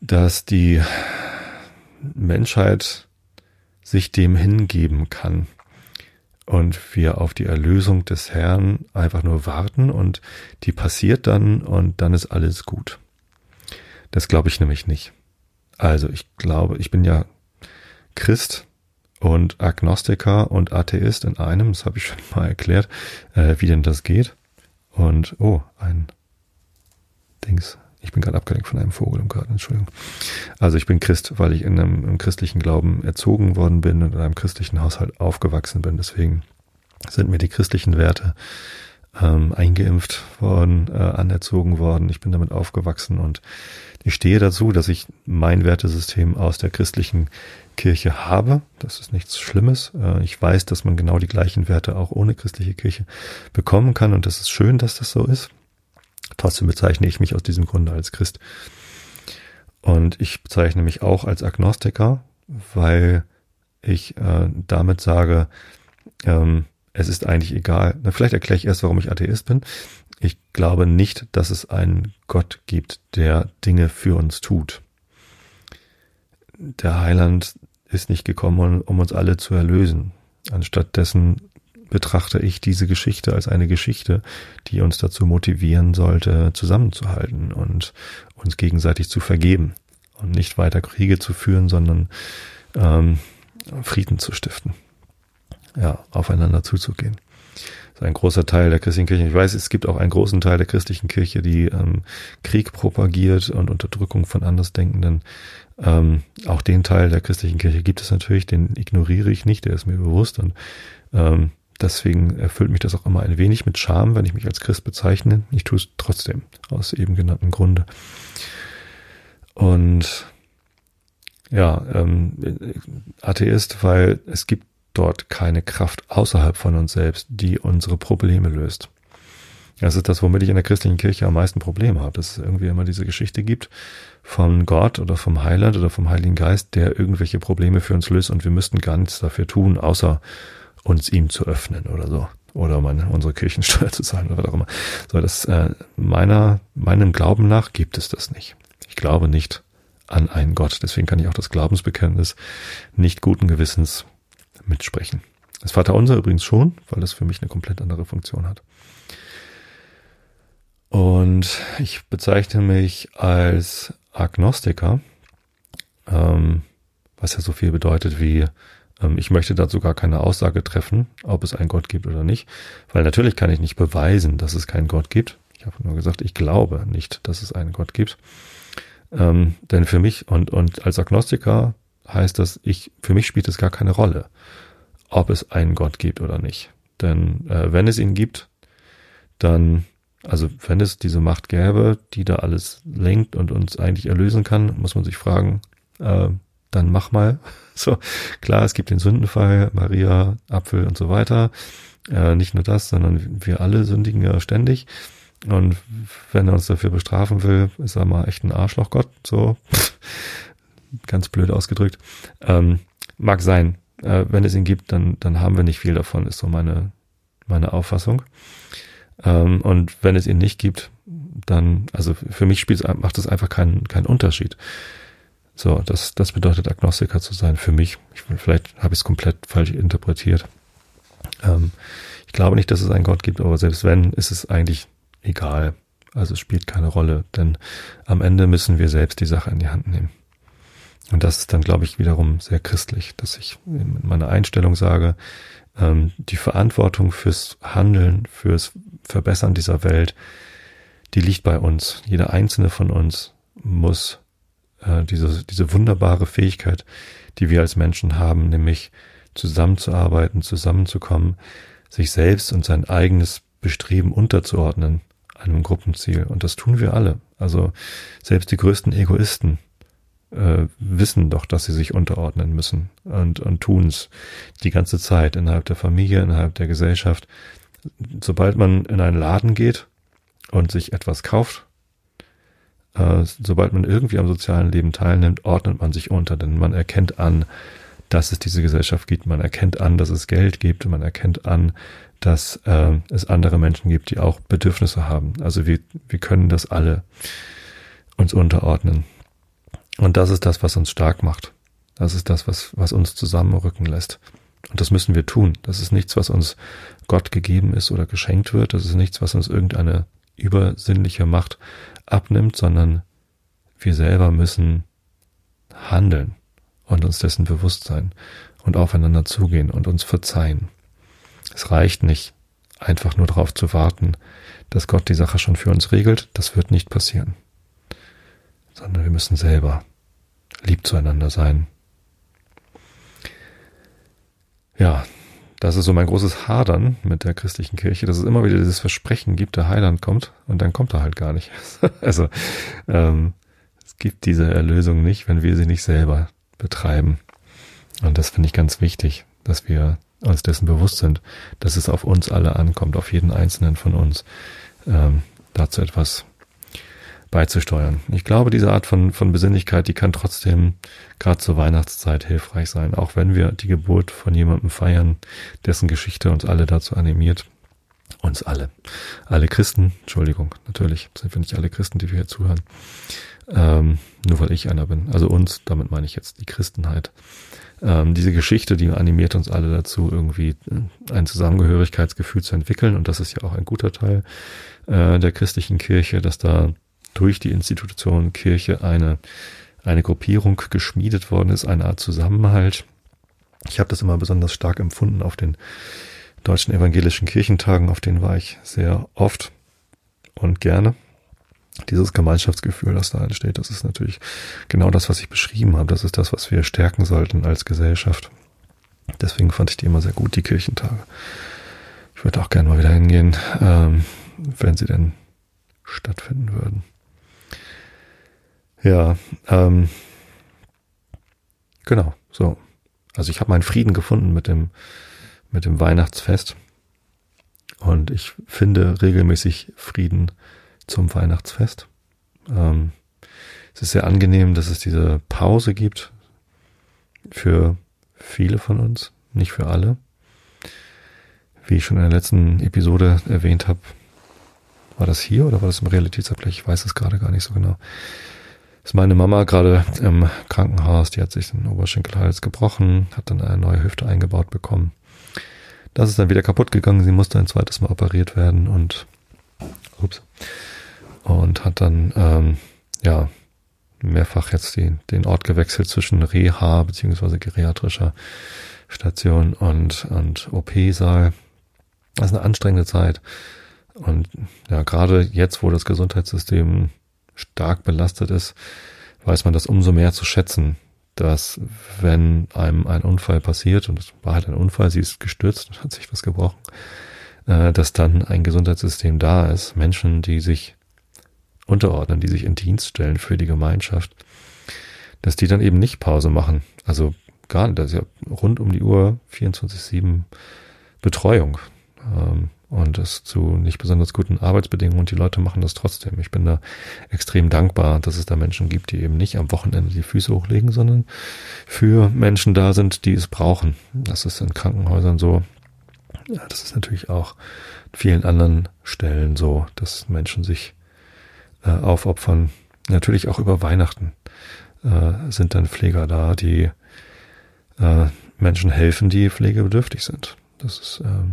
dass die Menschheit sich dem hingeben kann und wir auf die Erlösung des Herrn einfach nur warten und die passiert dann und dann ist alles gut. Das glaube ich nämlich nicht. Also ich glaube, ich bin ja Christ und Agnostiker und Atheist in einem, das habe ich schon mal erklärt, äh, wie denn das geht. Und, oh, ein Dings. Ich bin gerade abgelenkt von einem Vogel im Garten, Entschuldigung. Also ich bin Christ, weil ich in einem, einem christlichen Glauben erzogen worden bin und in einem christlichen Haushalt aufgewachsen bin. Deswegen sind mir die christlichen Werte ähm, eingeimpft worden, äh, anerzogen worden. Ich bin damit aufgewachsen und ich stehe dazu, dass ich mein Wertesystem aus der christlichen Kirche habe. Das ist nichts Schlimmes. Äh, ich weiß, dass man genau die gleichen Werte auch ohne christliche Kirche bekommen kann und das ist schön, dass das so ist. Trotzdem bezeichne ich mich aus diesem Grunde als Christ. Und ich bezeichne mich auch als Agnostiker, weil ich äh, damit sage, ähm, es ist eigentlich egal. Na, vielleicht erkläre ich erst, warum ich Atheist bin. Ich glaube nicht, dass es einen Gott gibt, der Dinge für uns tut. Der Heiland ist nicht gekommen, um uns alle zu erlösen. Anstattdessen betrachte ich diese Geschichte als eine Geschichte, die uns dazu motivieren sollte, zusammenzuhalten und uns gegenseitig zu vergeben und nicht weiter Kriege zu führen, sondern ähm, Frieden zu stiften. Ja, aufeinander zuzugehen. Das ist ein großer Teil der christlichen Kirche. Ich weiß, es gibt auch einen großen Teil der christlichen Kirche, die ähm, Krieg propagiert und Unterdrückung von Andersdenkenden. Ähm, auch den Teil der christlichen Kirche gibt es natürlich, den ignoriere ich nicht, der ist mir bewusst und ähm, Deswegen erfüllt mich das auch immer ein wenig mit Scham, wenn ich mich als Christ bezeichne. Ich tue es trotzdem, aus eben genannten Grunde. Und ja, ähm, Atheist, weil es gibt dort keine Kraft außerhalb von uns selbst, die unsere Probleme löst. Das ist das, womit ich in der christlichen Kirche am meisten Probleme habe, dass es irgendwie immer diese Geschichte gibt von Gott oder vom Heiland oder vom Heiligen Geist, der irgendwelche Probleme für uns löst und wir müssten gar nichts dafür tun, außer uns ihm zu öffnen oder so. Oder meine, unsere Kirchensteuer zu zahlen oder was auch immer. So, das, äh, meiner, meinem Glauben nach gibt es das nicht. Ich glaube nicht an einen Gott. Deswegen kann ich auch das Glaubensbekenntnis nicht guten Gewissens mitsprechen. Das Vaterunser übrigens schon, weil das für mich eine komplett andere Funktion hat. Und ich bezeichne mich als Agnostiker, ähm, was ja so viel bedeutet wie ich möchte dazu gar keine Aussage treffen, ob es einen Gott gibt oder nicht, weil natürlich kann ich nicht beweisen, dass es keinen Gott gibt. Ich habe nur gesagt, ich glaube nicht, dass es einen Gott gibt. Ähm, denn für mich und, und als Agnostiker heißt das, ich, für mich spielt es gar keine Rolle, ob es einen Gott gibt oder nicht. Denn äh, wenn es ihn gibt, dann, also wenn es diese Macht gäbe, die da alles lenkt und uns eigentlich erlösen kann, muss man sich fragen, äh, dann mach mal. So, klar, es gibt den Sündenfall, Maria, Apfel und so weiter. Äh, nicht nur das, sondern wir alle sündigen ja ständig. Und wenn er uns dafür bestrafen will, ist er mal echt ein Arschlochgott, so ganz blöd ausgedrückt. Ähm, mag sein. Äh, wenn es ihn gibt, dann, dann haben wir nicht viel davon, ist so meine, meine Auffassung. Ähm, und wenn es ihn nicht gibt, dann, also für mich spielt, macht es einfach keinen, keinen Unterschied. So, das, das bedeutet Agnostiker zu sein für mich. Ich, vielleicht habe ich es komplett falsch interpretiert. Ähm, ich glaube nicht, dass es einen Gott gibt, aber selbst wenn, ist es eigentlich egal. Also es spielt keine Rolle, denn am Ende müssen wir selbst die Sache in die Hand nehmen. Und das ist dann, glaube ich, wiederum sehr christlich, dass ich in meiner Einstellung sage, ähm, die Verantwortung fürs Handeln, fürs Verbessern dieser Welt, die liegt bei uns. Jeder einzelne von uns muss äh, diese, diese wunderbare Fähigkeit, die wir als Menschen haben, nämlich zusammenzuarbeiten, zusammenzukommen, sich selbst und sein eigenes Bestreben unterzuordnen einem Gruppenziel. Und das tun wir alle. Also selbst die größten Egoisten äh, wissen doch, dass sie sich unterordnen müssen und, und tun es die ganze Zeit innerhalb der Familie, innerhalb der Gesellschaft. Sobald man in einen Laden geht und sich etwas kauft, äh, sobald man irgendwie am sozialen Leben teilnimmt, ordnet man sich unter, denn man erkennt an, dass es diese Gesellschaft gibt. Man erkennt an, dass es Geld gibt. Man erkennt an, dass äh, es andere Menschen gibt, die auch Bedürfnisse haben. Also wir, wir können das alle uns unterordnen. Und das ist das, was uns stark macht. Das ist das, was, was uns zusammenrücken lässt. Und das müssen wir tun. Das ist nichts, was uns Gott gegeben ist oder geschenkt wird. Das ist nichts, was uns irgendeine übersinnliche Macht abnimmt, sondern wir selber müssen handeln und uns dessen bewusst sein und aufeinander zugehen und uns verzeihen. Es reicht nicht, einfach nur darauf zu warten, dass Gott die Sache schon für uns regelt. Das wird nicht passieren. Sondern wir müssen selber lieb zueinander sein. Ja, das ist so mein großes Hadern mit der christlichen Kirche, dass es immer wieder dieses Versprechen gibt, der Heiland kommt und dann kommt er halt gar nicht. also ähm, es gibt diese Erlösung nicht, wenn wir sie nicht selber betreiben. Und das finde ich ganz wichtig, dass wir uns dessen bewusst sind, dass es auf uns alle ankommt, auf jeden einzelnen von uns, ähm, dazu etwas beizusteuern. Ich glaube, diese Art von, von Besinnlichkeit, die kann trotzdem gerade zur Weihnachtszeit hilfreich sein, auch wenn wir die Geburt von jemandem feiern, dessen Geschichte uns alle dazu animiert. Uns alle. Alle Christen, Entschuldigung, natürlich sind wir nicht alle Christen, die wir hier zuhören. Ähm, nur weil ich einer bin. Also uns, damit meine ich jetzt die Christenheit. Ähm, diese Geschichte, die animiert uns alle dazu, irgendwie äh, ein Zusammengehörigkeitsgefühl zu entwickeln. Und das ist ja auch ein guter Teil äh, der christlichen Kirche, dass da durch die Institution Kirche eine, eine Gruppierung geschmiedet worden ist, eine Art Zusammenhalt. Ich habe das immer besonders stark empfunden auf den deutschen evangelischen Kirchentagen, auf denen war ich sehr oft und gerne dieses Gemeinschaftsgefühl, das da entsteht, das ist natürlich genau das, was ich beschrieben habe. Das ist das, was wir stärken sollten als Gesellschaft. Deswegen fand ich die immer sehr gut, die Kirchentage. Ich würde auch gerne mal wieder hingehen, ähm, wenn sie denn stattfinden würden. Ja, ähm, genau, so. Also ich habe meinen Frieden gefunden mit dem, mit dem Weihnachtsfest. Und ich finde regelmäßig Frieden zum Weihnachtsfest. Ähm, es ist sehr angenehm, dass es diese Pause gibt für viele von uns, nicht für alle. Wie ich schon in der letzten Episode erwähnt habe, war das hier oder war das im Realitätsabgleich? Ich weiß es gerade gar nicht so genau. Ist meine Mama gerade im Krankenhaus, die hat sich den Oberschenkelhals gebrochen, hat dann eine neue Hüfte eingebaut bekommen. Das ist dann wieder kaputt gegangen, sie musste ein zweites Mal operiert werden und ups, und hat dann ähm, ja mehrfach jetzt die, den Ort gewechselt zwischen Reha beziehungsweise geriatrischer Station und, und OP-Saal. Das ist eine anstrengende Zeit. Und ja, gerade jetzt, wo das Gesundheitssystem stark belastet ist, weiß man das umso mehr zu schätzen, dass wenn einem ein Unfall passiert, und es war halt ein Unfall, sie ist gestürzt und hat sich was gebrochen, äh, dass dann ein Gesundheitssystem da ist, Menschen, die sich unterordnen, die sich in Dienst stellen für die Gemeinschaft, dass die dann eben nicht Pause machen. Also gar nicht, das ist ja rund um die Uhr 24-7 Betreuung. Ähm, und das zu nicht besonders guten Arbeitsbedingungen und die Leute machen das trotzdem. Ich bin da extrem dankbar, dass es da Menschen gibt, die eben nicht am Wochenende die Füße hochlegen, sondern für Menschen da sind, die es brauchen. Das ist in Krankenhäusern so. Ja, das ist natürlich auch an vielen anderen Stellen so, dass Menschen sich äh, aufopfern. Natürlich auch über Weihnachten äh, sind dann Pfleger da, die äh, Menschen helfen, die pflegebedürftig sind. Das ist, äh,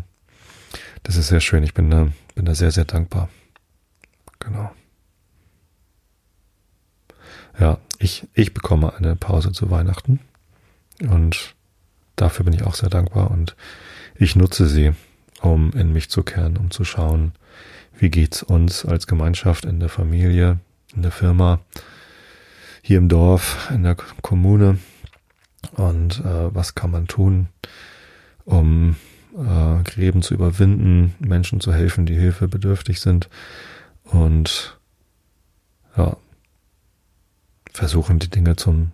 das ist sehr schön. Ich bin da, bin da sehr, sehr dankbar. Genau. Ja, ich, ich bekomme eine Pause zu Weihnachten und dafür bin ich auch sehr dankbar und ich nutze sie, um in mich zu kehren, um zu schauen, wie geht's uns als Gemeinschaft in der Familie, in der Firma, hier im Dorf, in der Kommune und äh, was kann man tun, um äh, Gräben zu überwinden, Menschen zu helfen, die Hilfe bedürftig sind und ja, versuchen die Dinge zum,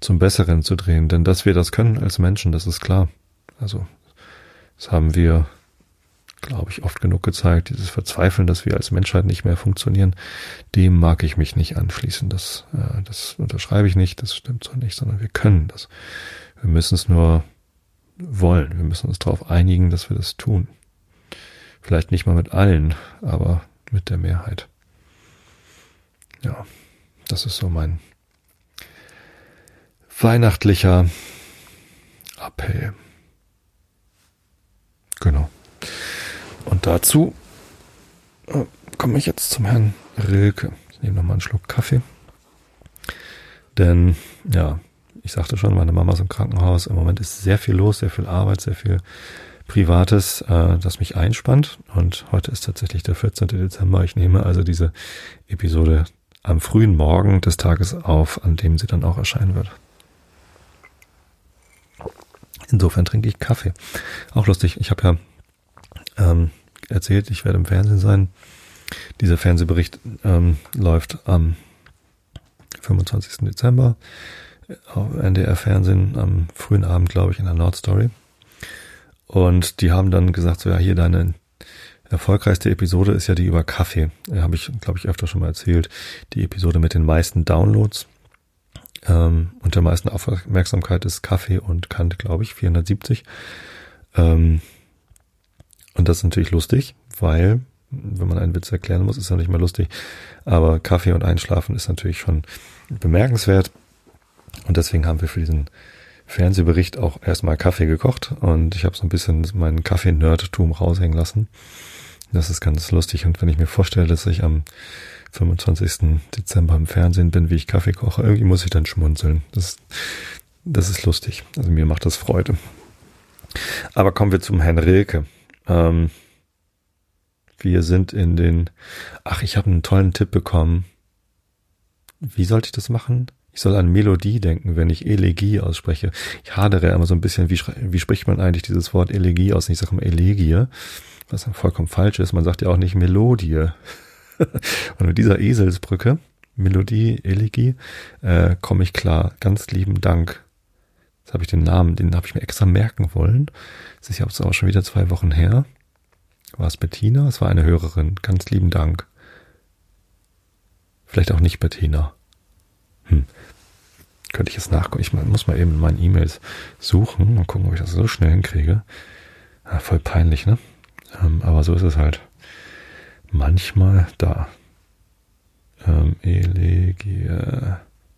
zum Besseren zu drehen. Denn dass wir das können als Menschen, das ist klar. Also, das haben wir glaube ich, oft genug gezeigt. Dieses Verzweifeln, dass wir als Menschheit nicht mehr funktionieren, dem mag ich mich nicht anschließen. Das, äh, das unterschreibe ich nicht, das stimmt so nicht, sondern wir können das. Wir müssen es nur wollen. Wir müssen uns darauf einigen, dass wir das tun. Vielleicht nicht mal mit allen, aber mit der Mehrheit. Ja, das ist so mein weihnachtlicher Appell. Genau. Und dazu äh, komme ich jetzt zum Herrn Rilke. Ich nehme nochmal einen Schluck Kaffee. Denn, ja, ich sagte schon, meine Mama ist im Krankenhaus. Im Moment ist sehr viel los, sehr viel Arbeit, sehr viel Privates, äh, das mich einspannt. Und heute ist tatsächlich der 14. Dezember. Ich nehme also diese Episode am frühen Morgen des Tages auf, an dem sie dann auch erscheinen wird. Insofern trinke ich Kaffee. Auch lustig, ich habe ja ähm, erzählt, ich werde im Fernsehen sein. Dieser Fernsehbericht ähm, läuft am 25. Dezember auf NDR Fernsehen am frühen Abend, glaube ich, in der Nordstory. Und die haben dann gesagt, so ja, hier deine erfolgreichste Episode ist ja die über Kaffee. Habe ich, glaube ich, öfter schon mal erzählt. Die Episode mit den meisten Downloads ähm, und der meisten Aufmerksamkeit ist Kaffee und Kant, glaube ich, 470. Ähm, und das ist natürlich lustig, weil, wenn man einen Witz erklären muss, ist er nicht mehr lustig. Aber Kaffee und Einschlafen ist natürlich schon bemerkenswert. Und deswegen haben wir für diesen Fernsehbericht auch erstmal Kaffee gekocht und ich habe so ein bisschen meinen Kaffee-Nerdtum raushängen lassen. Das ist ganz lustig und wenn ich mir vorstelle, dass ich am 25. Dezember im Fernsehen bin, wie ich Kaffee koche, irgendwie muss ich dann schmunzeln. Das, das ist lustig. Also mir macht das Freude. Aber kommen wir zum Herrn Rilke. Ähm, wir sind in den, ach, ich habe einen tollen Tipp bekommen. Wie sollte ich das machen? Ich soll an Melodie denken, wenn ich Elegie ausspreche. Ich hadere immer so ein bisschen, wie, wie spricht man eigentlich dieses Wort Elegie aus? Ich sage immer Elegie, was dann vollkommen falsch ist. Man sagt ja auch nicht Melodie. Und mit dieser Eselsbrücke, Melodie, Elegie, äh, komme ich klar. Ganz lieben Dank. Jetzt habe ich den Namen, den habe ich mir extra merken wollen. Das ist ja auch schon wieder zwei Wochen her. War es Bettina? Es war eine Hörerin. Ganz lieben Dank. Vielleicht auch nicht Bettina. Hm. Könnte ich jetzt nachgucken? Ich muss mal eben in meinen E-Mails suchen. Mal gucken, ob ich das so schnell hinkriege. Ja, voll peinlich, ne? Ähm, aber so ist es halt. Manchmal da. Ähm, Elegie.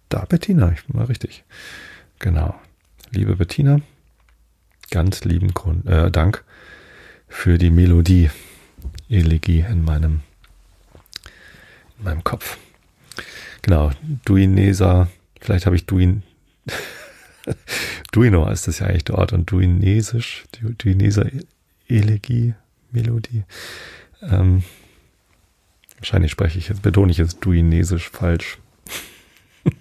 Da, Bettina, ich bin mal richtig. Genau. Liebe Bettina, ganz lieben Grund, äh, Dank für die Melodie Elegie in meinem, in meinem Kopf. Genau, Duinesa, vielleicht habe ich Duin, Duino ist das ja eigentlich dort und Duinesisch, Duineser Elegie, Melodie. Ähm, wahrscheinlich spreche ich jetzt, betone ich jetzt Duinesisch falsch.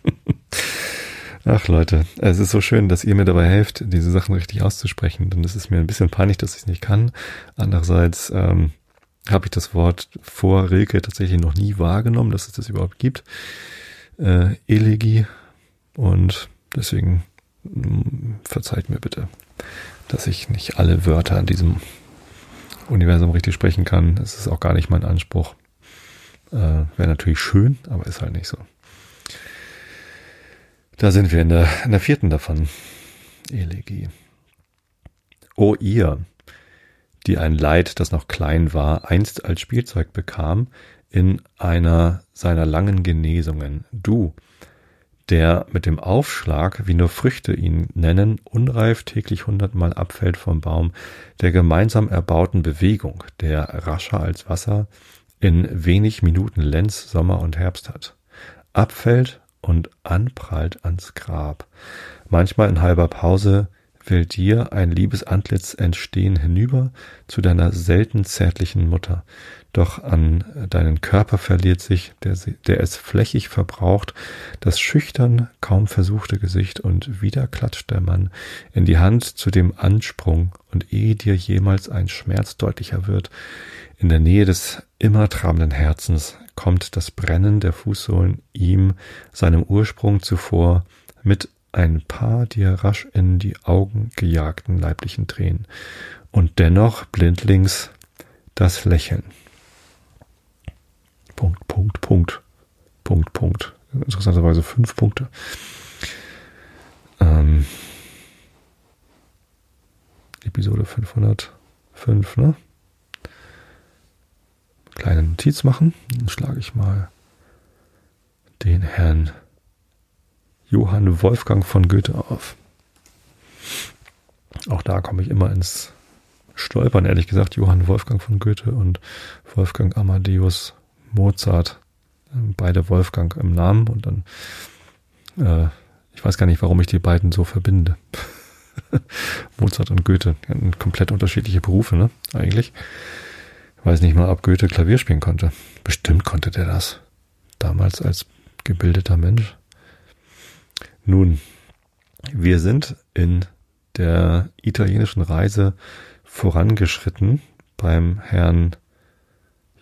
Ach Leute, es ist so schön, dass ihr mir dabei helft, diese Sachen richtig auszusprechen. Denn es ist mir ein bisschen peinlich, dass ich es nicht kann. Andererseits ähm, habe ich das Wort vor Rilke tatsächlich noch nie wahrgenommen, dass es das überhaupt gibt. Äh, Elegie. Und deswegen mm, verzeiht mir bitte, dass ich nicht alle Wörter in diesem Universum richtig sprechen kann. Das ist auch gar nicht mein Anspruch. Äh, Wäre natürlich schön, aber ist halt nicht so. Da sind wir in der, in der vierten davon. Elegie. O ihr, die ein Leid, das noch klein war, einst als Spielzeug bekam, in einer seiner langen Genesungen. Du, der mit dem Aufschlag, wie nur Früchte ihn nennen, unreif täglich hundertmal abfällt vom Baum, der gemeinsam erbauten Bewegung, der rascher als Wasser in wenig Minuten Lenz, Sommer und Herbst hat. Abfällt und anprallt ans Grab. Manchmal in halber Pause will dir ein liebes Antlitz entstehen hinüber zu deiner selten zärtlichen Mutter. Doch an deinen Körper verliert sich, der, der es flächig verbraucht, das schüchtern, kaum versuchte Gesicht und wieder klatscht der Mann in die Hand zu dem Ansprung und ehe dir jemals ein Schmerz deutlicher wird, in der Nähe des immer trabenden Herzens kommt das Brennen der Fußsohlen ihm, seinem Ursprung zuvor, mit ein paar dir rasch in die Augen gejagten leiblichen Tränen. Und dennoch blindlings das Lächeln. Punkt, Punkt, Punkt, Punkt, Punkt. Interessanterweise fünf Punkte. Ähm, Episode 505, ne? Kleine Notiz machen. Dann schlage ich mal den Herrn Johann Wolfgang von Goethe auf. Auch da komme ich immer ins Stolpern, ehrlich gesagt. Johann Wolfgang von Goethe und Wolfgang Amadeus Mozart. Beide Wolfgang im Namen und dann, äh, ich weiß gar nicht, warum ich die beiden so verbinde. Mozart und Goethe, komplett unterschiedliche Berufe, ne? Eigentlich. Ich weiß nicht mal, ob Goethe Klavier spielen konnte. Bestimmt konnte der das. Damals als gebildeter Mensch. Nun, wir sind in der italienischen Reise vorangeschritten beim Herrn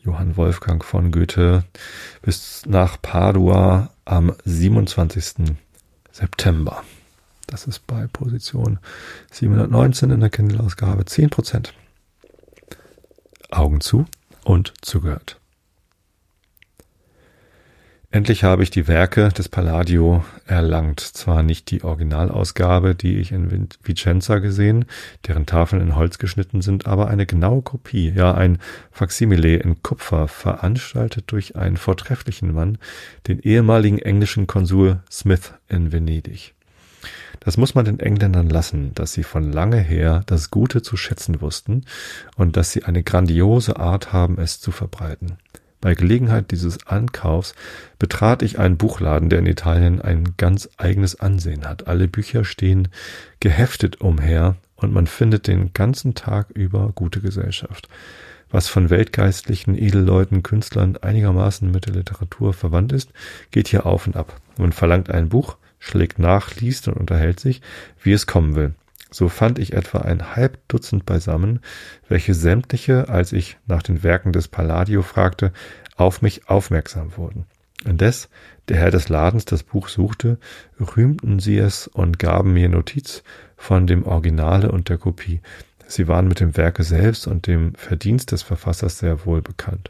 Johann Wolfgang von Goethe bis nach Padua am 27. September. Das ist bei Position 719 in der Kindle-Ausgabe 10%. Augen zu und zugehört. Endlich habe ich die Werke des Palladio erlangt. Zwar nicht die Originalausgabe, die ich in Vicenza gesehen, deren Tafeln in Holz geschnitten sind, aber eine genaue Kopie, ja ein Faksimile in Kupfer, veranstaltet durch einen vortrefflichen Mann, den ehemaligen englischen Konsul Smith in Venedig. Das muss man den Engländern lassen, dass sie von lange her das Gute zu schätzen wussten und dass sie eine grandiose Art haben, es zu verbreiten. Bei Gelegenheit dieses Ankaufs betrat ich einen Buchladen, der in Italien ein ganz eigenes Ansehen hat. Alle Bücher stehen geheftet umher und man findet den ganzen Tag über gute Gesellschaft. Was von weltgeistlichen Edelleuten, Künstlern einigermaßen mit der Literatur verwandt ist, geht hier auf und ab. Man verlangt ein Buch, schlägt nach, liest und unterhält sich, wie es kommen will. So fand ich etwa ein halb Dutzend beisammen, welche sämtliche, als ich nach den Werken des Palladio fragte, auf mich aufmerksam wurden. Indes der Herr des Ladens das Buch suchte, rühmten sie es und gaben mir Notiz von dem Originale und der Kopie. Sie waren mit dem Werke selbst und dem Verdienst des Verfassers sehr wohl bekannt.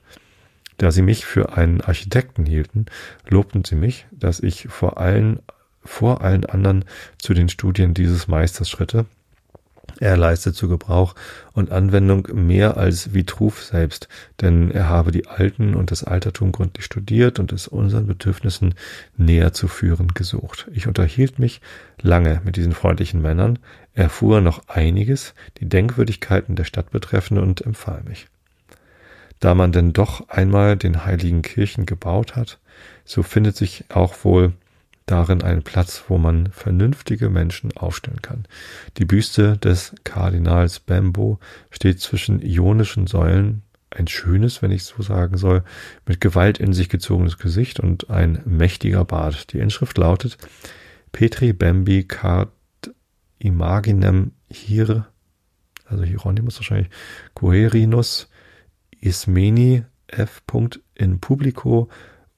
Da sie mich für einen Architekten hielten, lobten sie mich, dass ich vor allen vor allen anderen zu den Studien dieses Meisters schritte. Er leistet zu Gebrauch und Anwendung mehr als Vitruv selbst, denn er habe die Alten und das Altertum gründlich studiert und es unseren Bedürfnissen näher zu führen gesucht. Ich unterhielt mich lange mit diesen freundlichen Männern, erfuhr noch einiges, die Denkwürdigkeiten der Stadt betreffende und empfahl mich. Da man denn doch einmal den heiligen Kirchen gebaut hat, so findet sich auch wohl darin einen Platz, wo man vernünftige Menschen aufstellen kann. Die Büste des Kardinals Bembo steht zwischen ionischen Säulen, ein schönes, wenn ich so sagen soll, mit Gewalt in sich gezogenes Gesicht und ein mächtiger Bart. Die Inschrift lautet Petri Bembi card imaginem hier, also Hieronymus wahrscheinlich, Coherinus ismeni f. in publico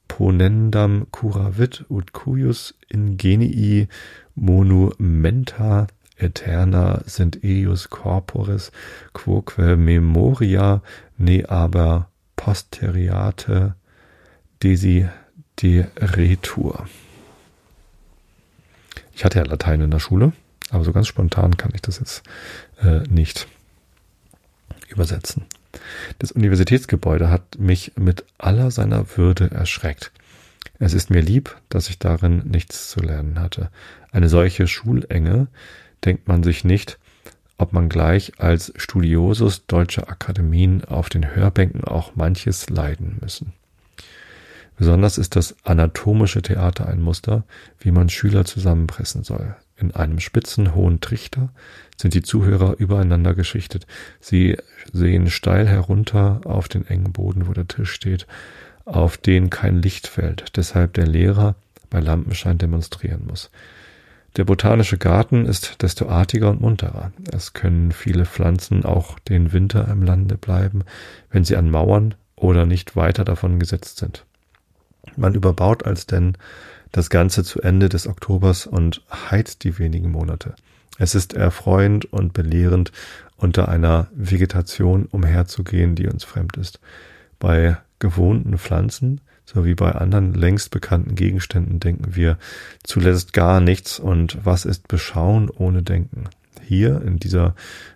ponendam curavit ut cuius ingenii monumenta eterna sind eius corporis quoque memoria ne aber posteriate desideretur. Ich hatte ja Latein in der Schule, aber so ganz spontan kann ich das jetzt äh, nicht übersetzen. Das Universitätsgebäude hat mich mit aller seiner Würde erschreckt. Es ist mir lieb, dass ich darin nichts zu lernen hatte. Eine solche Schulenge denkt man sich nicht, ob man gleich als Studiosus deutscher Akademien auf den Hörbänken auch manches leiden müssen. Besonders ist das anatomische Theater ein Muster, wie man Schüler zusammenpressen soll. In einem spitzen, hohen Trichter sind die Zuhörer übereinander geschichtet. Sie sehen steil herunter auf den engen Boden, wo der Tisch steht, auf den kein Licht fällt, deshalb der Lehrer bei Lampenschein demonstrieren muss. Der botanische Garten ist desto artiger und munterer. Es können viele Pflanzen auch den Winter im Lande bleiben, wenn sie an Mauern oder nicht weiter davon gesetzt sind. Man überbaut als denn das Ganze zu Ende des Oktobers und heizt die wenigen Monate. Es ist erfreuend und belehrend, unter einer Vegetation umherzugehen, die uns fremd ist. Bei gewohnten Pflanzen sowie bei anderen längst bekannten Gegenständen denken wir zuletzt gar nichts und was ist Beschauen ohne Denken? hier in dieser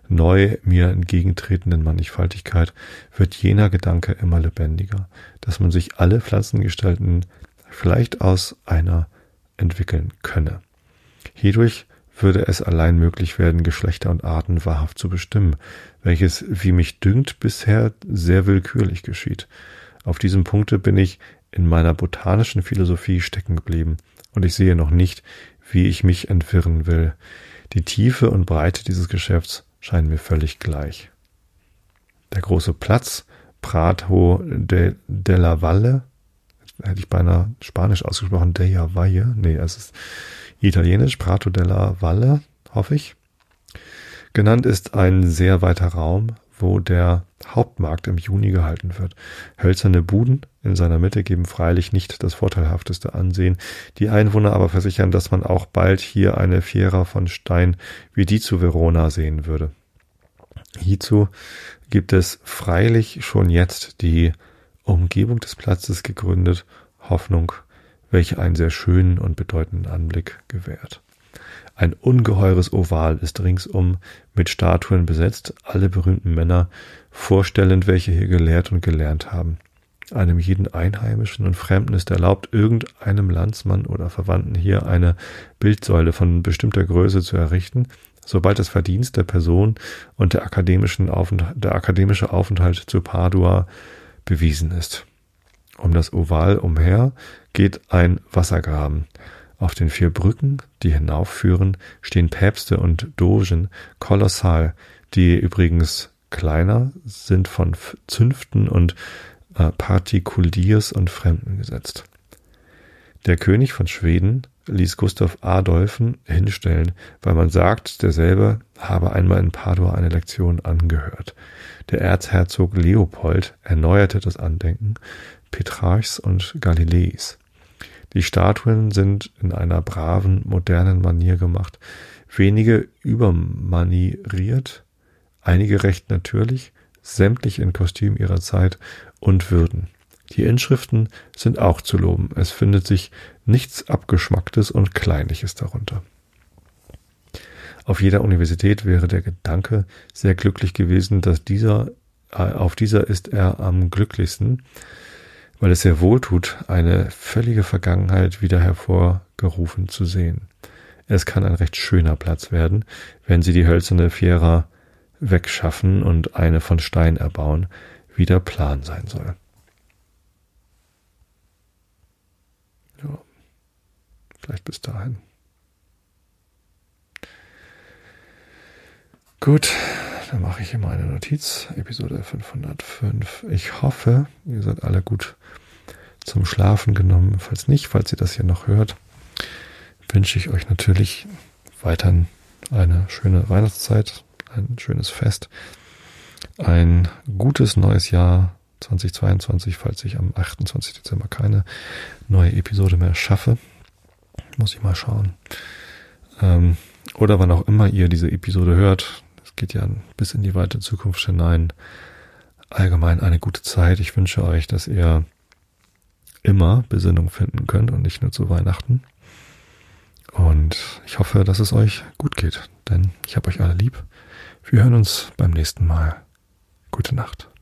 neu mir entgegentretenden Mannigfaltigkeit wird jener Gedanke immer lebendiger, dass man sich alle Pflanzengestalten vielleicht aus einer entwickeln könne. Hierdurch würde es allein möglich werden, Geschlechter und Arten wahrhaft zu bestimmen, welches, wie mich dünkt, bisher sehr willkürlich geschieht. Auf diesem Punkte bin ich in meiner botanischen Philosophie stecken geblieben, und ich sehe noch nicht, wie ich mich entwirren will. Die Tiefe und Breite dieses Geschäfts scheinen mir völlig gleich. Der große Platz, Prato de, de la Valle, hätte ich beinahe Spanisch ausgesprochen, de la Valle, nee, es ist Italienisch, Prato della Valle, hoffe ich. Genannt ist ein sehr weiter Raum, wo der Hauptmarkt im Juni gehalten wird. Hölzerne Buden in seiner Mitte geben freilich nicht das vorteilhafteste Ansehen. Die Einwohner aber versichern, dass man auch bald hier eine Fiera von Stein wie die zu Verona sehen würde. Hierzu gibt es freilich schon jetzt die Umgebung des Platzes gegründet Hoffnung welche einen sehr schönen und bedeutenden Anblick gewährt. Ein ungeheures Oval ist ringsum mit Statuen besetzt, alle berühmten Männer vorstellend, welche hier gelehrt und gelernt haben. Einem jeden Einheimischen und Fremden ist erlaubt, irgendeinem Landsmann oder Verwandten hier eine Bildsäule von bestimmter Größe zu errichten, sobald das Verdienst der Person und der, akademischen Aufenthalt, der akademische Aufenthalt zu Padua bewiesen ist. Um das Oval umher geht ein Wassergraben. Auf den vier Brücken, die hinaufführen, stehen Päpste und Dogen kolossal, die übrigens kleiner sind von Zünften und äh, Partikuliers und Fremden gesetzt. Der König von Schweden ließ Gustav Adolphen hinstellen, weil man sagt, derselbe habe einmal in Padua eine Lektion angehört. Der Erzherzog Leopold erneuerte das Andenken Petrarchs und Galileis. Die Statuen sind in einer braven, modernen Manier gemacht, wenige übermanieriert, einige recht natürlich, sämtlich in Kostüm ihrer Zeit und Würden. Die Inschriften sind auch zu loben. Es findet sich nichts Abgeschmacktes und Kleinliches darunter. Auf jeder Universität wäre der Gedanke sehr glücklich gewesen, dass dieser, äh, auf dieser ist er am glücklichsten, weil es sehr wohl tut, eine völlige Vergangenheit wieder hervorgerufen zu sehen. Es kann ein recht schöner Platz werden, wenn sie die hölzerne Fiera wegschaffen und eine von Stein erbauen, wie der Plan sein soll. Vielleicht bis dahin. Gut, dann mache ich hier mal eine Notiz. Episode 505. Ich hoffe, ihr seid alle gut zum Schlafen genommen. Falls nicht, falls ihr das hier noch hört, wünsche ich euch natürlich weiterhin eine schöne Weihnachtszeit, ein schönes Fest, ein gutes neues Jahr 2022, falls ich am 28. Dezember keine neue Episode mehr schaffe. Muss ich mal schauen. Ähm, oder wann auch immer ihr diese Episode hört. Es geht ja bis in die weite Zukunft hinein. Allgemein eine gute Zeit. Ich wünsche euch, dass ihr immer Besinnung finden könnt und nicht nur zu Weihnachten. Und ich hoffe, dass es euch gut geht, denn ich habe euch alle lieb. Wir hören uns beim nächsten Mal. Gute Nacht.